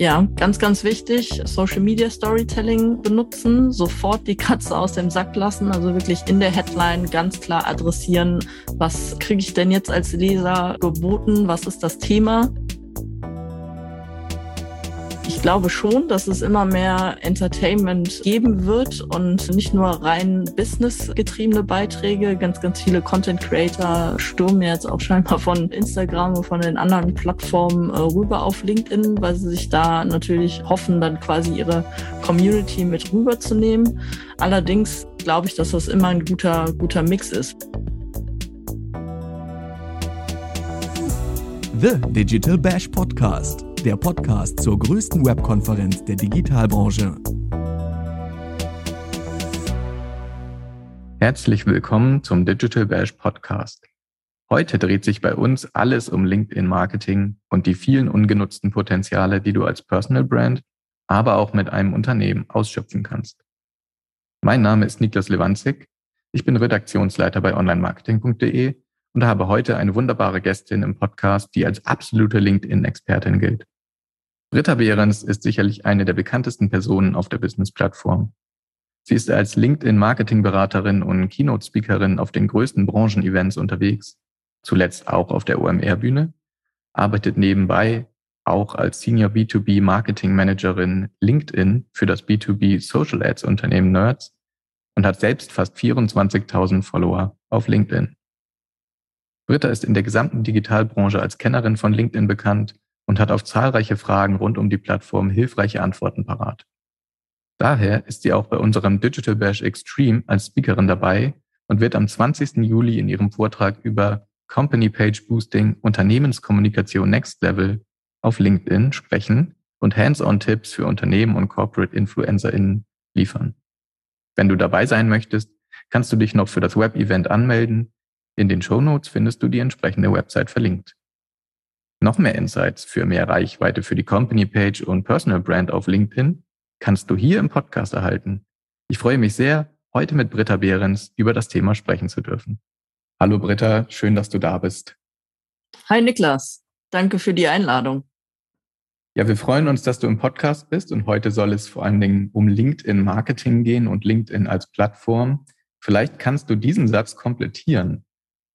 Ja, ganz, ganz wichtig, Social Media Storytelling benutzen, sofort die Katze aus dem Sack lassen, also wirklich in der Headline ganz klar adressieren, was kriege ich denn jetzt als Leser geboten, was ist das Thema glaube schon, dass es immer mehr Entertainment geben wird und nicht nur rein businessgetriebene Beiträge. Ganz, ganz viele Content Creator stürmen jetzt auch scheinbar von Instagram und von den anderen Plattformen äh, rüber auf LinkedIn, weil sie sich da natürlich hoffen, dann quasi ihre Community mit rüberzunehmen. Allerdings glaube ich, dass das immer ein guter, guter Mix ist. The Digital Bash Podcast der Podcast zur größten Webkonferenz der Digitalbranche. Herzlich willkommen zum Digital Bash Podcast. Heute dreht sich bei uns alles um LinkedIn Marketing und die vielen ungenutzten Potenziale, die du als Personal Brand, aber auch mit einem Unternehmen ausschöpfen kannst. Mein Name ist Niklas Lewandzig. Ich bin Redaktionsleiter bei onlinemarketing.de und habe heute eine wunderbare Gästin im Podcast, die als absolute LinkedIn-Expertin gilt. Britta Behrens ist sicherlich eine der bekanntesten Personen auf der Business-Plattform. Sie ist als LinkedIn-Marketing-Beraterin und Keynote-Speakerin auf den größten Branchen-Events unterwegs, zuletzt auch auf der OMR-Bühne, arbeitet nebenbei auch als Senior B2B Marketing Managerin LinkedIn für das B2B Social Ads Unternehmen Nerds und hat selbst fast 24.000 Follower auf LinkedIn. Britta ist in der gesamten Digitalbranche als Kennerin von LinkedIn bekannt und hat auf zahlreiche Fragen rund um die Plattform hilfreiche Antworten parat. Daher ist sie auch bei unserem Digital Bash Extreme als Speakerin dabei und wird am 20. Juli in ihrem Vortrag über Company Page Boosting Unternehmenskommunikation Next Level auf LinkedIn sprechen und Hands-on-Tipps für Unternehmen und Corporate InfluencerInnen liefern. Wenn du dabei sein möchtest, kannst du dich noch für das Web-Event anmelden. In den Show Notes findest du die entsprechende Website verlinkt. Noch mehr Insights für mehr Reichweite für die Company Page und Personal Brand auf LinkedIn kannst du hier im Podcast erhalten. Ich freue mich sehr, heute mit Britta Behrens über das Thema sprechen zu dürfen. Hallo Britta, schön, dass du da bist. Hi Niklas, danke für die Einladung. Ja, wir freuen uns, dass du im Podcast bist und heute soll es vor allen Dingen um LinkedIn Marketing gehen und LinkedIn als Plattform. Vielleicht kannst du diesen Satz komplettieren.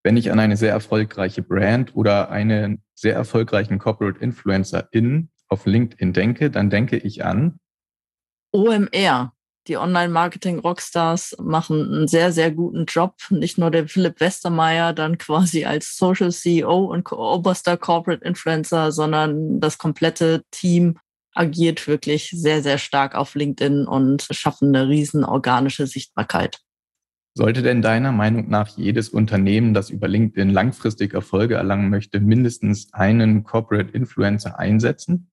Wenn ich an eine sehr erfolgreiche Brand oder einen sehr erfolgreichen Corporate Influencer in auf LinkedIn denke, dann denke ich an OMR. Die Online-Marketing-Rockstars machen einen sehr, sehr guten Job. Nicht nur der Philipp Westermeier dann quasi als Social CEO und oberster Corporate Influencer, sondern das komplette Team agiert wirklich sehr, sehr stark auf LinkedIn und schaffen eine riesen organische Sichtbarkeit. Sollte denn deiner Meinung nach jedes Unternehmen, das über LinkedIn langfristig Erfolge erlangen möchte, mindestens einen Corporate Influencer einsetzen?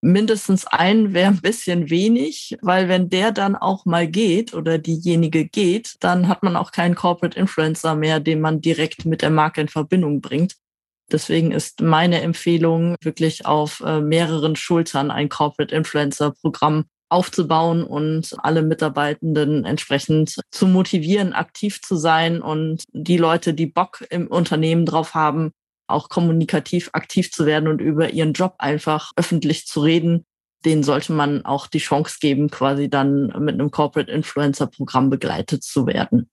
Mindestens einen wäre ein bisschen wenig, weil wenn der dann auch mal geht oder diejenige geht, dann hat man auch keinen Corporate Influencer mehr, den man direkt mit der Marke in Verbindung bringt. Deswegen ist meine Empfehlung wirklich auf äh, mehreren Schultern ein Corporate Influencer Programm aufzubauen und alle Mitarbeitenden entsprechend zu motivieren, aktiv zu sein und die Leute, die Bock im Unternehmen drauf haben, auch kommunikativ aktiv zu werden und über ihren Job einfach öffentlich zu reden, denen sollte man auch die Chance geben, quasi dann mit einem Corporate Influencer Programm begleitet zu werden.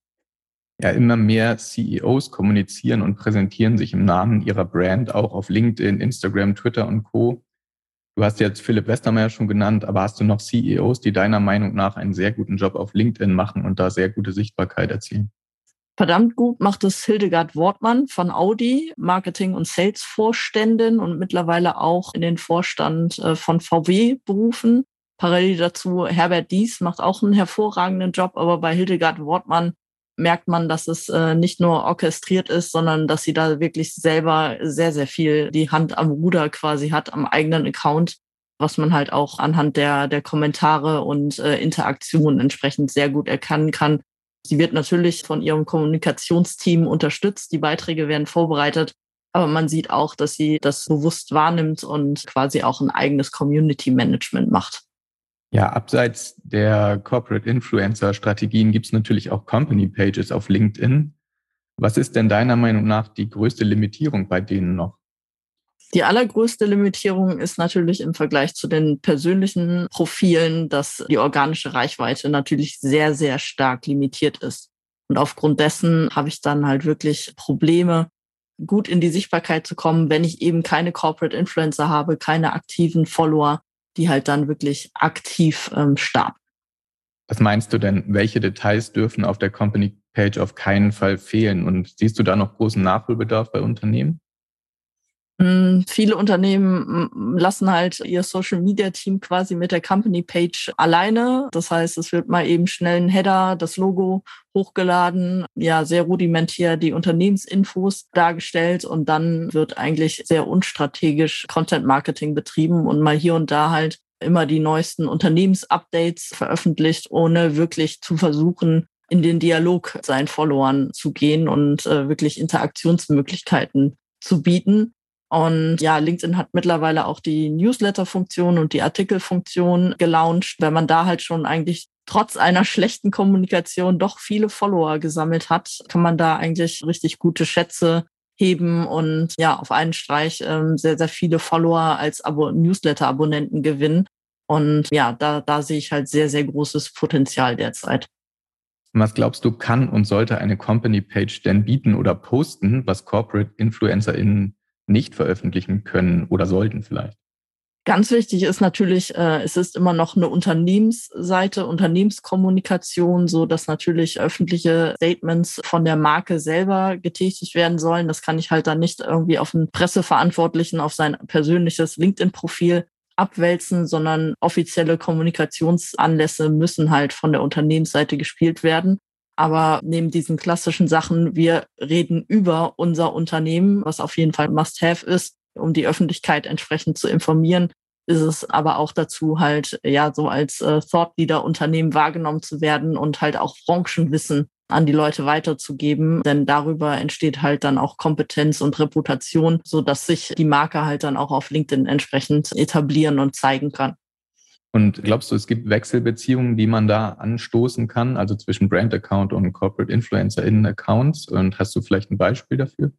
Ja, immer mehr CEOs kommunizieren und präsentieren sich im Namen ihrer Brand auch auf LinkedIn, Instagram, Twitter und Co. Du hast jetzt Philipp Westermeier schon genannt, aber hast du noch CEOs, die deiner Meinung nach einen sehr guten Job auf LinkedIn machen und da sehr gute Sichtbarkeit erzielen? Verdammt gut macht es Hildegard Wortmann von Audi, Marketing- und Sales-Vorständin und mittlerweile auch in den Vorstand äh, von VW berufen. Parallel dazu Herbert Dies macht auch einen hervorragenden Job, aber bei Hildegard Wortmann merkt man, dass es äh, nicht nur orchestriert ist, sondern dass sie da wirklich selber sehr, sehr viel die Hand am Ruder quasi hat, am eigenen Account, was man halt auch anhand der, der Kommentare und äh, Interaktionen entsprechend sehr gut erkennen kann. Sie wird natürlich von ihrem Kommunikationsteam unterstützt, die Beiträge werden vorbereitet, aber man sieht auch, dass sie das bewusst wahrnimmt und quasi auch ein eigenes Community Management macht. Ja, abseits der Corporate Influencer Strategien gibt es natürlich auch Company Pages auf LinkedIn. Was ist denn deiner Meinung nach die größte Limitierung bei denen noch? Die allergrößte Limitierung ist natürlich im Vergleich zu den persönlichen Profilen, dass die organische Reichweite natürlich sehr, sehr stark limitiert ist. Und aufgrund dessen habe ich dann halt wirklich Probleme, gut in die Sichtbarkeit zu kommen, wenn ich eben keine Corporate Influencer habe, keine aktiven Follower, die halt dann wirklich aktiv ähm, starten. Was meinst du denn, welche Details dürfen auf der Company Page auf keinen Fall fehlen? Und siehst du da noch großen Nachholbedarf bei Unternehmen? Hm, viele Unternehmen hm, lassen halt ihr Social Media Team quasi mit der Company Page alleine. Das heißt, es wird mal eben schnell ein Header, das Logo hochgeladen, ja, sehr rudimentär die Unternehmensinfos dargestellt und dann wird eigentlich sehr unstrategisch Content Marketing betrieben und mal hier und da halt immer die neuesten Unternehmensupdates veröffentlicht, ohne wirklich zu versuchen, in den Dialog seinen Followern zu gehen und äh, wirklich Interaktionsmöglichkeiten zu bieten. Und ja, LinkedIn hat mittlerweile auch die Newsletter-Funktion und die Artikel-Funktion gelauncht. Wenn man da halt schon eigentlich trotz einer schlechten Kommunikation doch viele Follower gesammelt hat, kann man da eigentlich richtig gute Schätze heben und ja, auf einen Streich ähm, sehr, sehr viele Follower als Abo Newsletter-Abonnenten gewinnen. Und ja, da, da sehe ich halt sehr, sehr großes Potenzial derzeit. Was glaubst du, kann und sollte eine Company Page denn bieten oder posten, was Corporate InfluencerInnen nicht veröffentlichen können oder sollten vielleicht? Ganz wichtig ist natürlich, äh, es ist immer noch eine Unternehmensseite, Unternehmenskommunikation, so dass natürlich öffentliche Statements von der Marke selber getätigt werden sollen. Das kann ich halt dann nicht irgendwie auf einen Presseverantwortlichen, auf sein persönliches LinkedIn-Profil abwälzen, sondern offizielle Kommunikationsanlässe müssen halt von der Unternehmensseite gespielt werden. Aber neben diesen klassischen Sachen, wir reden über unser Unternehmen, was auf jeden Fall Must-Have ist, um die Öffentlichkeit entsprechend zu informieren, ist es aber auch dazu halt, ja, so als äh, Thought Leader Unternehmen wahrgenommen zu werden und halt auch Branchenwissen an die Leute weiterzugeben, denn darüber entsteht halt dann auch Kompetenz und Reputation, so dass sich die Marke halt dann auch auf LinkedIn entsprechend etablieren und zeigen kann. Und glaubst du, es gibt Wechselbeziehungen, die man da anstoßen kann, also zwischen Brand Account und Corporate Influencer in Accounts? Und hast du vielleicht ein Beispiel dafür?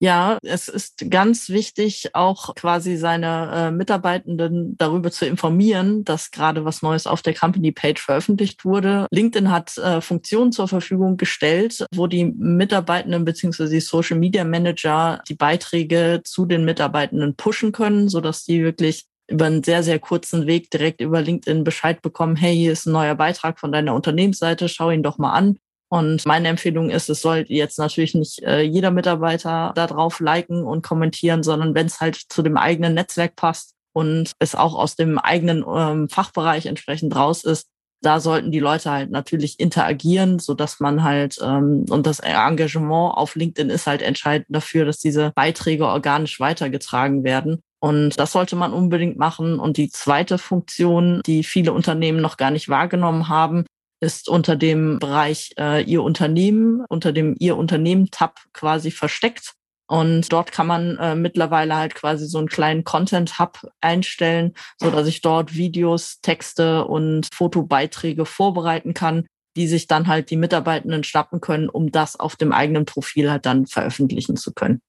Ja, es ist ganz wichtig, auch quasi seine äh, Mitarbeitenden darüber zu informieren, dass gerade was Neues auf der Company Page veröffentlicht wurde. LinkedIn hat äh, Funktionen zur Verfügung gestellt, wo die Mitarbeitenden bzw. die Social Media Manager die Beiträge zu den Mitarbeitenden pushen können, sodass die wirklich über einen sehr, sehr kurzen Weg direkt über LinkedIn Bescheid bekommen, hey, hier ist ein neuer Beitrag von deiner Unternehmensseite, schau ihn doch mal an. Und meine Empfehlung ist, es soll jetzt natürlich nicht äh, jeder Mitarbeiter da drauf liken und kommentieren, sondern wenn es halt zu dem eigenen Netzwerk passt und es auch aus dem eigenen ähm, Fachbereich entsprechend raus ist, da sollten die Leute halt natürlich interagieren, so dass man halt ähm, und das Engagement auf LinkedIn ist halt entscheidend dafür, dass diese Beiträge organisch weitergetragen werden. Und das sollte man unbedingt machen. Und die zweite Funktion, die viele Unternehmen noch gar nicht wahrgenommen haben, ist unter dem Bereich äh, Ihr Unternehmen, unter dem Ihr Unternehmen-Tab quasi versteckt. Und dort kann man äh, mittlerweile halt quasi so einen kleinen Content-Hub einstellen, so dass ich dort Videos, Texte und Fotobeiträge vorbereiten kann, die sich dann halt die Mitarbeitenden schnappen können, um das auf dem eigenen Profil halt dann veröffentlichen zu können.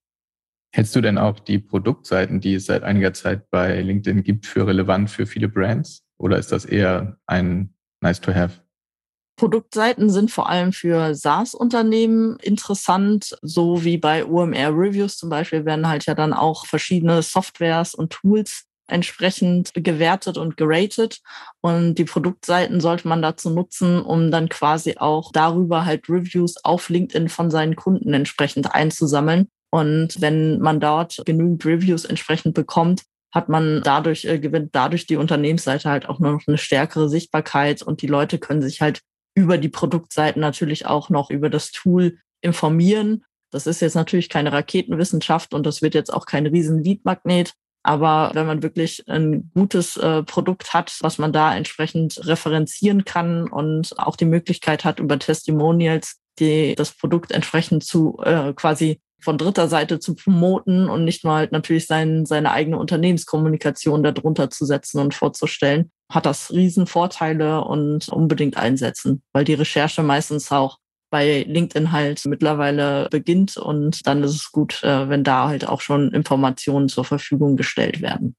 Hältst du denn auch die Produktseiten, die es seit einiger Zeit bei LinkedIn gibt, für relevant für viele Brands? Oder ist das eher ein nice to have? Produktseiten sind vor allem für SaaS-Unternehmen interessant, so wie bei OMR Reviews zum Beispiel werden halt ja dann auch verschiedene Softwares und Tools entsprechend gewertet und geratet. Und die Produktseiten sollte man dazu nutzen, um dann quasi auch darüber halt Reviews auf LinkedIn von seinen Kunden entsprechend einzusammeln und wenn man dort genügend Reviews entsprechend bekommt, hat man dadurch, äh, gewinnt dadurch die Unternehmensseite halt auch noch eine stärkere Sichtbarkeit und die Leute können sich halt über die Produktseiten natürlich auch noch über das Tool informieren. Das ist jetzt natürlich keine Raketenwissenschaft und das wird jetzt auch kein riesen Leadmagnet. Aber wenn man wirklich ein gutes äh, Produkt hat, was man da entsprechend referenzieren kann und auch die Möglichkeit hat, über Testimonials die, das Produkt entsprechend zu äh, quasi von dritter Seite zu promoten und nicht nur halt natürlich sein, seine eigene Unternehmenskommunikation darunter zu setzen und vorzustellen, hat das Riesenvorteile und unbedingt einsetzen, weil die Recherche meistens auch bei LinkedIn halt mittlerweile beginnt. Und dann ist es gut, äh, wenn da halt auch schon Informationen zur Verfügung gestellt werden.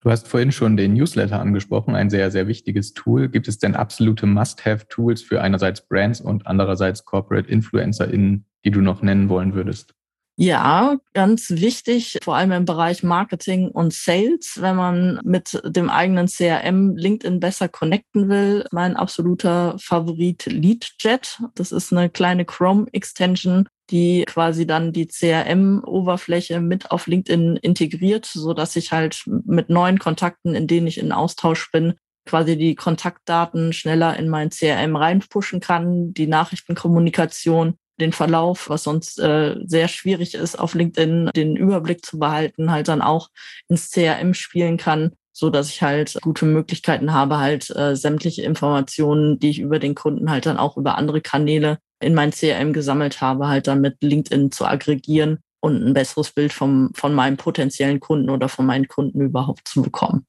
Du hast vorhin schon den Newsletter angesprochen, ein sehr, sehr wichtiges Tool. Gibt es denn absolute Must-Have-Tools für einerseits Brands und andererseits Corporate InfluencerInnen, die du noch nennen wollen würdest? Ja, ganz wichtig, vor allem im Bereich Marketing und Sales, wenn man mit dem eigenen CRM LinkedIn besser connecten will. Mein absoluter Favorit LeadJet. Das ist eine kleine Chrome-Extension, die quasi dann die CRM-Oberfläche mit auf LinkedIn integriert, so dass ich halt mit neuen Kontakten, in denen ich in Austausch bin, quasi die Kontaktdaten schneller in mein CRM reinpushen kann, die Nachrichtenkommunikation den Verlauf, was sonst äh, sehr schwierig ist, auf LinkedIn den Überblick zu behalten, halt dann auch ins CRM spielen kann, so dass ich halt gute Möglichkeiten habe, halt äh, sämtliche Informationen, die ich über den Kunden halt dann auch über andere Kanäle in mein CRM gesammelt habe, halt dann mit LinkedIn zu aggregieren und ein besseres Bild vom, von meinem potenziellen Kunden oder von meinen Kunden überhaupt zu bekommen.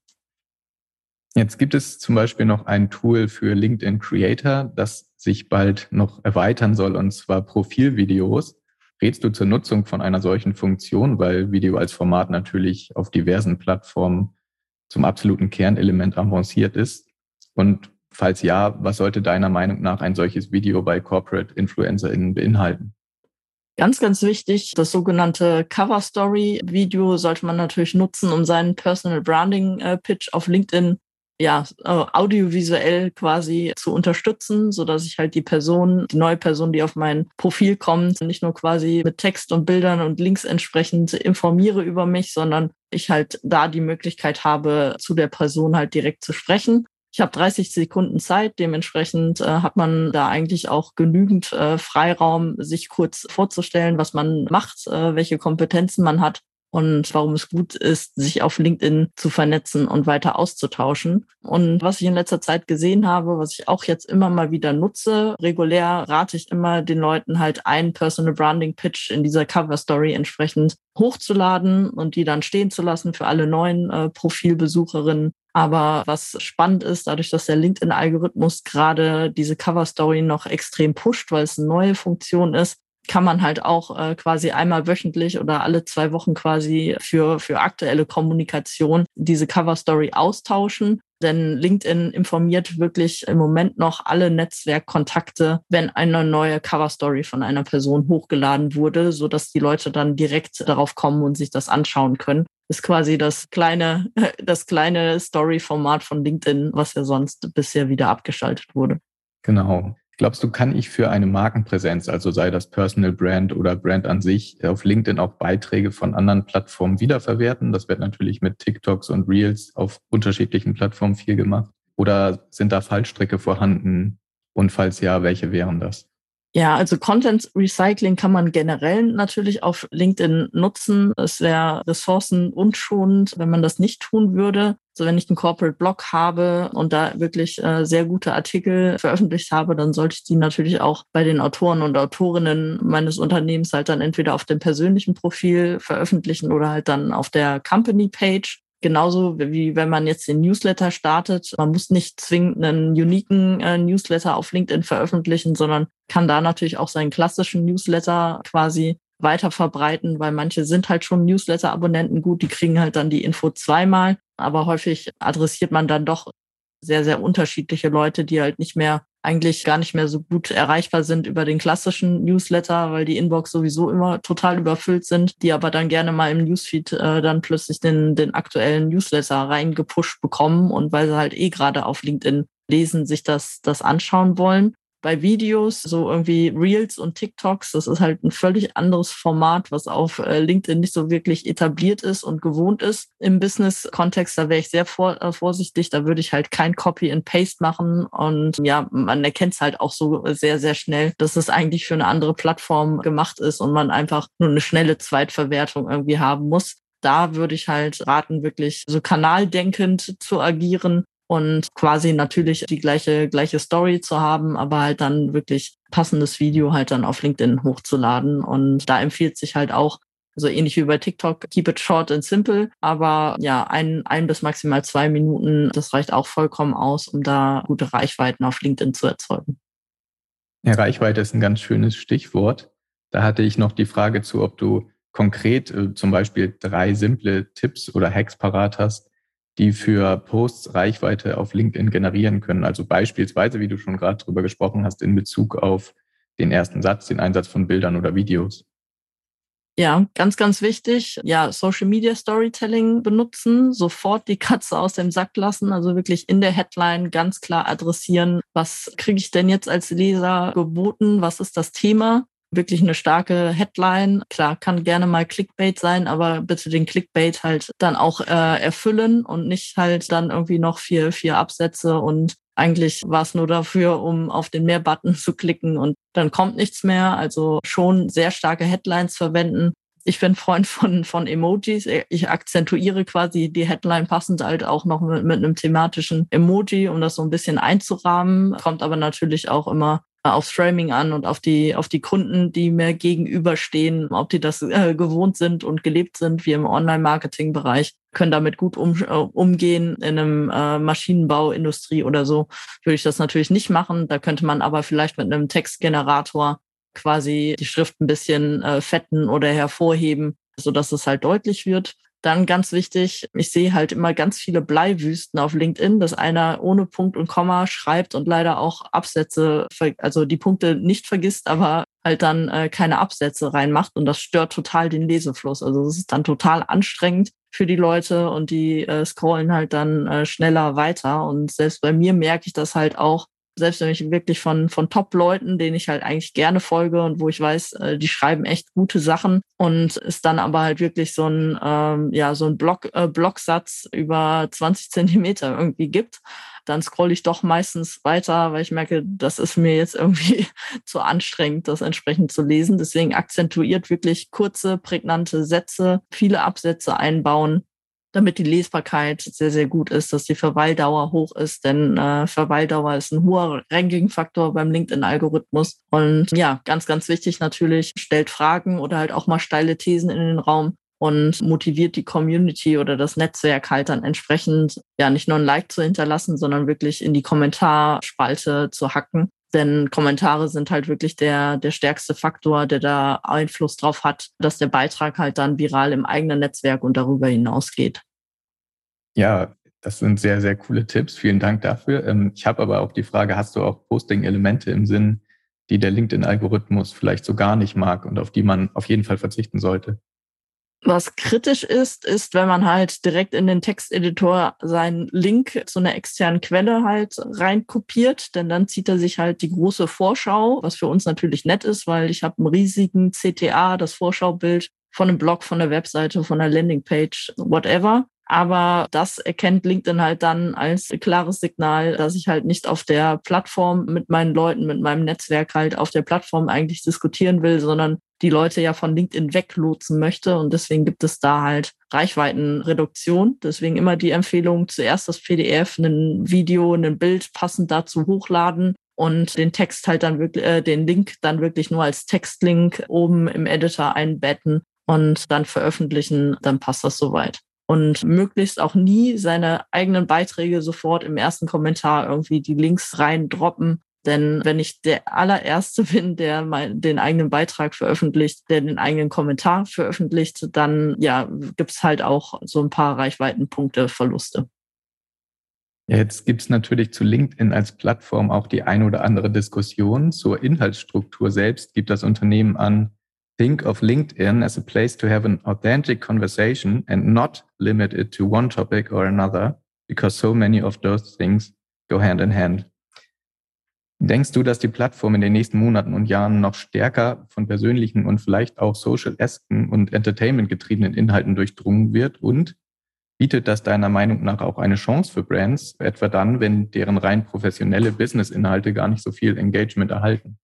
Jetzt gibt es zum Beispiel noch ein Tool für LinkedIn Creator, das sich bald noch erweitern soll, und zwar Profilvideos. Rätst du zur Nutzung von einer solchen Funktion, weil Video als Format natürlich auf diversen Plattformen zum absoluten Kernelement avanciert ist? Und falls ja, was sollte deiner Meinung nach ein solches Video bei Corporate InfluencerInnen beinhalten? Ganz, ganz wichtig, das sogenannte Cover Story Video sollte man natürlich nutzen, um seinen Personal Branding äh, Pitch auf LinkedIn ja, äh, audiovisuell quasi zu unterstützen, so dass ich halt die Person, die neue Person, die auf mein Profil kommt, nicht nur quasi mit Text und Bildern und Links entsprechend informiere über mich, sondern ich halt da die Möglichkeit habe, zu der Person halt direkt zu sprechen. Ich habe 30 Sekunden Zeit, dementsprechend äh, hat man da eigentlich auch genügend äh, Freiraum, sich kurz vorzustellen, was man macht, äh, welche Kompetenzen man hat und warum es gut ist, sich auf LinkedIn zu vernetzen und weiter auszutauschen. Und was ich in letzter Zeit gesehen habe, was ich auch jetzt immer mal wieder nutze, regulär rate ich immer den Leuten halt einen Personal Branding Pitch in dieser Cover Story entsprechend hochzuladen und die dann stehen zu lassen für alle neuen äh, Profilbesucherinnen. Aber was spannend ist, dadurch, dass der LinkedIn-Algorithmus gerade diese Cover Story noch extrem pusht, weil es eine neue Funktion ist, kann man halt auch äh, quasi einmal wöchentlich oder alle zwei Wochen quasi für, für aktuelle Kommunikation diese Cover Story austauschen. Denn LinkedIn informiert wirklich im Moment noch alle Netzwerkkontakte, wenn eine neue Cover Story von einer Person hochgeladen wurde, so dass die Leute dann direkt darauf kommen und sich das anschauen können. ist quasi das kleine, das kleine Story-Format von LinkedIn, was ja sonst bisher wieder abgeschaltet wurde. Genau. Glaubst du, kann ich für eine Markenpräsenz, also sei das Personal Brand oder Brand an sich, auf LinkedIn auch Beiträge von anderen Plattformen wiederverwerten? Das wird natürlich mit TikToks und Reels auf unterschiedlichen Plattformen viel gemacht. Oder sind da Fallstricke vorhanden? Und falls ja, welche wären das? Ja, also Content Recycling kann man generell natürlich auf LinkedIn nutzen. Es wäre ressourcenunschonend, wenn man das nicht tun würde. Also wenn ich einen Corporate Blog habe und da wirklich äh, sehr gute Artikel veröffentlicht habe, dann sollte ich die natürlich auch bei den Autoren und Autorinnen meines Unternehmens halt dann entweder auf dem persönlichen Profil veröffentlichen oder halt dann auf der Company Page. Genauso wie wenn man jetzt den Newsletter startet. Man muss nicht zwingend einen uniken äh, Newsletter auf LinkedIn veröffentlichen, sondern kann da natürlich auch seinen klassischen Newsletter quasi weiter verbreiten, weil manche sind halt schon Newsletter-Abonnenten gut, die kriegen halt dann die Info zweimal, aber häufig adressiert man dann doch sehr, sehr unterschiedliche Leute, die halt nicht mehr eigentlich gar nicht mehr so gut erreichbar sind über den klassischen Newsletter, weil die Inbox sowieso immer total überfüllt sind, die aber dann gerne mal im Newsfeed äh, dann plötzlich den, den aktuellen Newsletter reingepusht bekommen und weil sie halt eh gerade auf LinkedIn lesen, sich das, das anschauen wollen bei Videos, so irgendwie Reels und TikToks, das ist halt ein völlig anderes Format, was auf äh, LinkedIn nicht so wirklich etabliert ist und gewohnt ist. Im Business-Kontext, da wäre ich sehr vor, äh, vorsichtig, da würde ich halt kein Copy and Paste machen. Und ja, man erkennt es halt auch so sehr, sehr schnell, dass es eigentlich für eine andere Plattform gemacht ist und man einfach nur eine schnelle Zweitverwertung irgendwie haben muss. Da würde ich halt raten, wirklich so kanaldenkend zu agieren und quasi natürlich die gleiche, gleiche Story zu haben, aber halt dann wirklich passendes Video halt dann auf LinkedIn hochzuladen. Und da empfiehlt sich halt auch, also ähnlich wie bei TikTok, keep it short and simple. Aber ja, ein, ein bis maximal zwei Minuten, das reicht auch vollkommen aus, um da gute Reichweiten auf LinkedIn zu erzeugen. Ja, Reichweite ist ein ganz schönes Stichwort. Da hatte ich noch die Frage zu, ob du konkret äh, zum Beispiel drei simple Tipps oder Hacks parat hast, die für Posts Reichweite auf LinkedIn generieren können. Also beispielsweise, wie du schon gerade drüber gesprochen hast, in Bezug auf den ersten Satz, den Einsatz von Bildern oder Videos. Ja, ganz, ganz wichtig. Ja, Social Media Storytelling benutzen, sofort die Katze aus dem Sack lassen, also wirklich in der Headline ganz klar adressieren, was kriege ich denn jetzt als Leser geboten, was ist das Thema wirklich eine starke Headline. Klar, kann gerne mal Clickbait sein, aber bitte den Clickbait halt dann auch äh, erfüllen und nicht halt dann irgendwie noch vier, vier Absätze und eigentlich war es nur dafür, um auf den Mehr-Button zu klicken und dann kommt nichts mehr. Also schon sehr starke Headlines verwenden. Ich bin Freund von, von Emojis. Ich akzentuiere quasi die Headline passend halt auch noch mit, mit einem thematischen Emoji, um das so ein bisschen einzurahmen. Kommt aber natürlich auch immer aufs Framing an und auf die, auf die Kunden, die mir gegenüberstehen, ob die das äh, gewohnt sind und gelebt sind, wie im Online-Marketing-Bereich, können damit gut um, äh, umgehen. In einem äh, Maschinenbauindustrie oder so würde ich das natürlich nicht machen. Da könnte man aber vielleicht mit einem Textgenerator quasi die Schrift ein bisschen äh, fetten oder hervorheben, so dass es halt deutlich wird. Dann ganz wichtig, ich sehe halt immer ganz viele Bleiwüsten auf LinkedIn, dass einer ohne Punkt und Komma schreibt und leider auch Absätze, also die Punkte nicht vergisst, aber halt dann äh, keine Absätze reinmacht und das stört total den Lesefluss. Also es ist dann total anstrengend für die Leute und die äh, scrollen halt dann äh, schneller weiter. Und selbst bei mir merke ich das halt auch, selbst wenn ich wirklich von, von Top-Leuten, denen ich halt eigentlich gerne folge und wo ich weiß, äh, die schreiben echt gute Sachen und es dann aber halt wirklich so ein, ähm, ja, so ein Block, äh, Blocksatz über 20 Zentimeter irgendwie gibt, dann scroll ich doch meistens weiter, weil ich merke, das ist mir jetzt irgendwie zu anstrengend, das entsprechend zu lesen. Deswegen akzentuiert wirklich kurze, prägnante Sätze, viele Absätze einbauen damit die Lesbarkeit sehr, sehr gut ist, dass die Verweildauer hoch ist, denn äh, Verweildauer ist ein hoher Ranking-Faktor beim LinkedIn-Algorithmus. Und ja, ganz, ganz wichtig natürlich, stellt Fragen oder halt auch mal steile Thesen in den Raum und motiviert die Community oder das Netzwerk halt dann entsprechend, ja, nicht nur ein Like zu hinterlassen, sondern wirklich in die Kommentarspalte zu hacken. Denn Kommentare sind halt wirklich der, der stärkste Faktor, der da Einfluss drauf hat, dass der Beitrag halt dann viral im eigenen Netzwerk und darüber hinausgeht. Ja, das sind sehr, sehr coole Tipps. Vielen Dank dafür. Ähm, ich habe aber auch die Frage, hast du auch Posting-Elemente im Sinn, die der LinkedIn-Algorithmus vielleicht so gar nicht mag und auf die man auf jeden Fall verzichten sollte? Was kritisch ist, ist, wenn man halt direkt in den Texteditor seinen Link zu einer externen Quelle halt reinkopiert, denn dann zieht er sich halt die große Vorschau, was für uns natürlich nett ist, weil ich habe einen riesigen CTA, das Vorschaubild von einem Blog, von der Webseite, von der Landingpage, whatever. Aber das erkennt LinkedIn halt dann als klares Signal, dass ich halt nicht auf der Plattform mit meinen Leuten, mit meinem Netzwerk halt auf der Plattform eigentlich diskutieren will, sondern die Leute ja von LinkedIn weglotsen möchte. Und deswegen gibt es da halt Reichweitenreduktion. Deswegen immer die Empfehlung, zuerst das PDF, ein Video, ein Bild passend dazu hochladen und den Text halt dann wirklich, äh, den Link dann wirklich nur als Textlink oben im Editor einbetten und dann veröffentlichen, dann passt das soweit und möglichst auch nie seine eigenen Beiträge sofort im ersten Kommentar irgendwie die Links rein droppen. Denn wenn ich der allererste bin, der mein, den eigenen Beitrag veröffentlicht, der den eigenen Kommentar veröffentlicht, dann ja, gibt's halt auch so ein paar Reichweitenpunkte Verluste. Ja, jetzt gibt's natürlich zu LinkedIn als Plattform auch die ein oder andere Diskussion zur Inhaltsstruktur selbst. Gibt das Unternehmen an, think of LinkedIn as a place to have an authentic conversation and not limit it to one topic or another, because so many of those things go hand in hand. Denkst du, dass die Plattform in den nächsten Monaten und Jahren noch stärker von persönlichen und vielleicht auch social-esken und entertainment-getriebenen Inhalten durchdrungen wird? Und bietet das deiner Meinung nach auch eine Chance für Brands, etwa dann, wenn deren rein professionelle Business-Inhalte gar nicht so viel Engagement erhalten?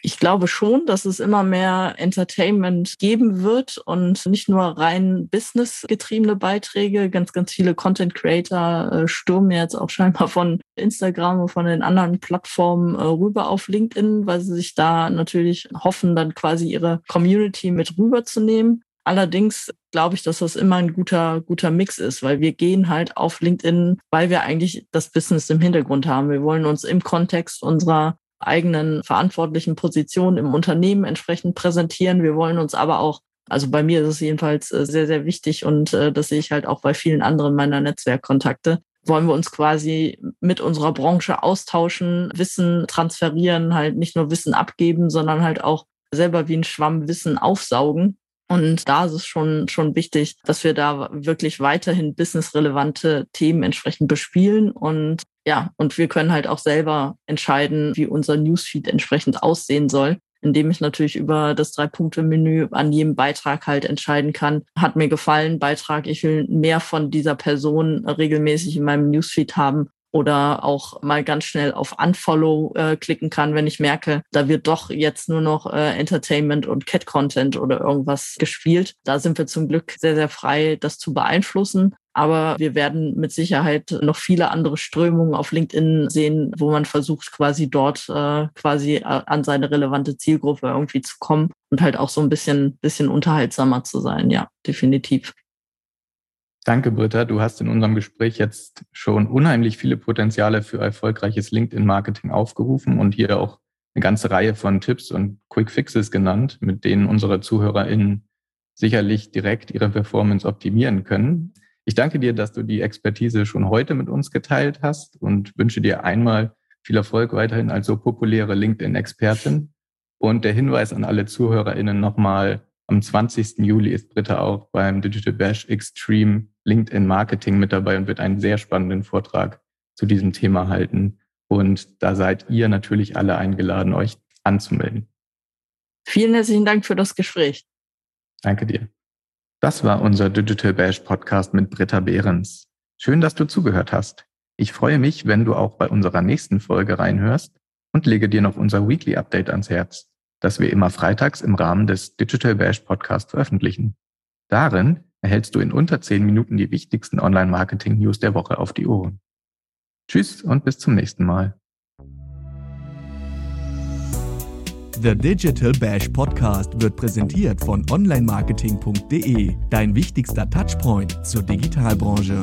Ich glaube schon, dass es immer mehr Entertainment geben wird und nicht nur rein businessgetriebene Beiträge. Ganz, ganz viele Content Creator äh, stürmen jetzt auch scheinbar von Instagram und von den anderen Plattformen äh, rüber auf LinkedIn, weil sie sich da natürlich hoffen, dann quasi ihre Community mit rüberzunehmen. Allerdings glaube ich, dass das immer ein guter, guter Mix ist, weil wir gehen halt auf LinkedIn, weil wir eigentlich das Business im Hintergrund haben. Wir wollen uns im Kontext unserer eigenen verantwortlichen Position im Unternehmen entsprechend präsentieren. Wir wollen uns aber auch also bei mir ist es jedenfalls äh, sehr, sehr wichtig und äh, das sehe ich halt auch bei vielen anderen meiner Netzwerkkontakte. Wollen wir uns quasi mit unserer Branche austauschen, Wissen transferieren, halt nicht nur Wissen abgeben, sondern halt auch selber wie ein Schwamm Wissen aufsaugen. Und da ist es schon, schon wichtig, dass wir da wirklich weiterhin businessrelevante Themen entsprechend bespielen. Und ja, und wir können halt auch selber entscheiden, wie unser Newsfeed entsprechend aussehen soll indem ich natürlich über das Drei-Punkte-Menü an jedem Beitrag halt entscheiden kann, hat mir gefallen, Beitrag, ich will mehr von dieser Person regelmäßig in meinem Newsfeed haben oder auch mal ganz schnell auf Unfollow äh, klicken kann, wenn ich merke, da wird doch jetzt nur noch äh, Entertainment und Cat-Content oder irgendwas gespielt. Da sind wir zum Glück sehr, sehr frei, das zu beeinflussen. Aber wir werden mit Sicherheit noch viele andere Strömungen auf LinkedIn sehen, wo man versucht, quasi dort äh, quasi äh, an seine relevante Zielgruppe irgendwie zu kommen und halt auch so ein bisschen, bisschen unterhaltsamer zu sein. Ja, definitiv. Danke, Britta. Du hast in unserem Gespräch jetzt schon unheimlich viele Potenziale für erfolgreiches LinkedIn-Marketing aufgerufen und hier auch eine ganze Reihe von Tipps und Quick Fixes genannt, mit denen unsere ZuhörerInnen sicherlich direkt ihre Performance optimieren können. Ich danke dir, dass du die Expertise schon heute mit uns geteilt hast und wünsche dir einmal viel Erfolg weiterhin als so populäre LinkedIn-Expertin. Und der Hinweis an alle ZuhörerInnen nochmal, am 20. Juli ist Britta auch beim Digital Bash Extreme LinkedIn Marketing mit dabei und wird einen sehr spannenden Vortrag zu diesem Thema halten. Und da seid ihr natürlich alle eingeladen, euch anzumelden. Vielen herzlichen Dank für das Gespräch. Danke dir. Das war unser Digital Bash Podcast mit Britta Behrens. Schön, dass du zugehört hast. Ich freue mich, wenn du auch bei unserer nächsten Folge reinhörst und lege dir noch unser Weekly Update ans Herz, das wir immer freitags im Rahmen des Digital Bash Podcast veröffentlichen. Darin erhältst du in unter zehn Minuten die wichtigsten Online-Marketing-News der Woche auf die Ohren. Tschüss und bis zum nächsten Mal. The Digital Bash Podcast wird präsentiert von onlinemarketing.de, dein wichtigster Touchpoint zur Digitalbranche.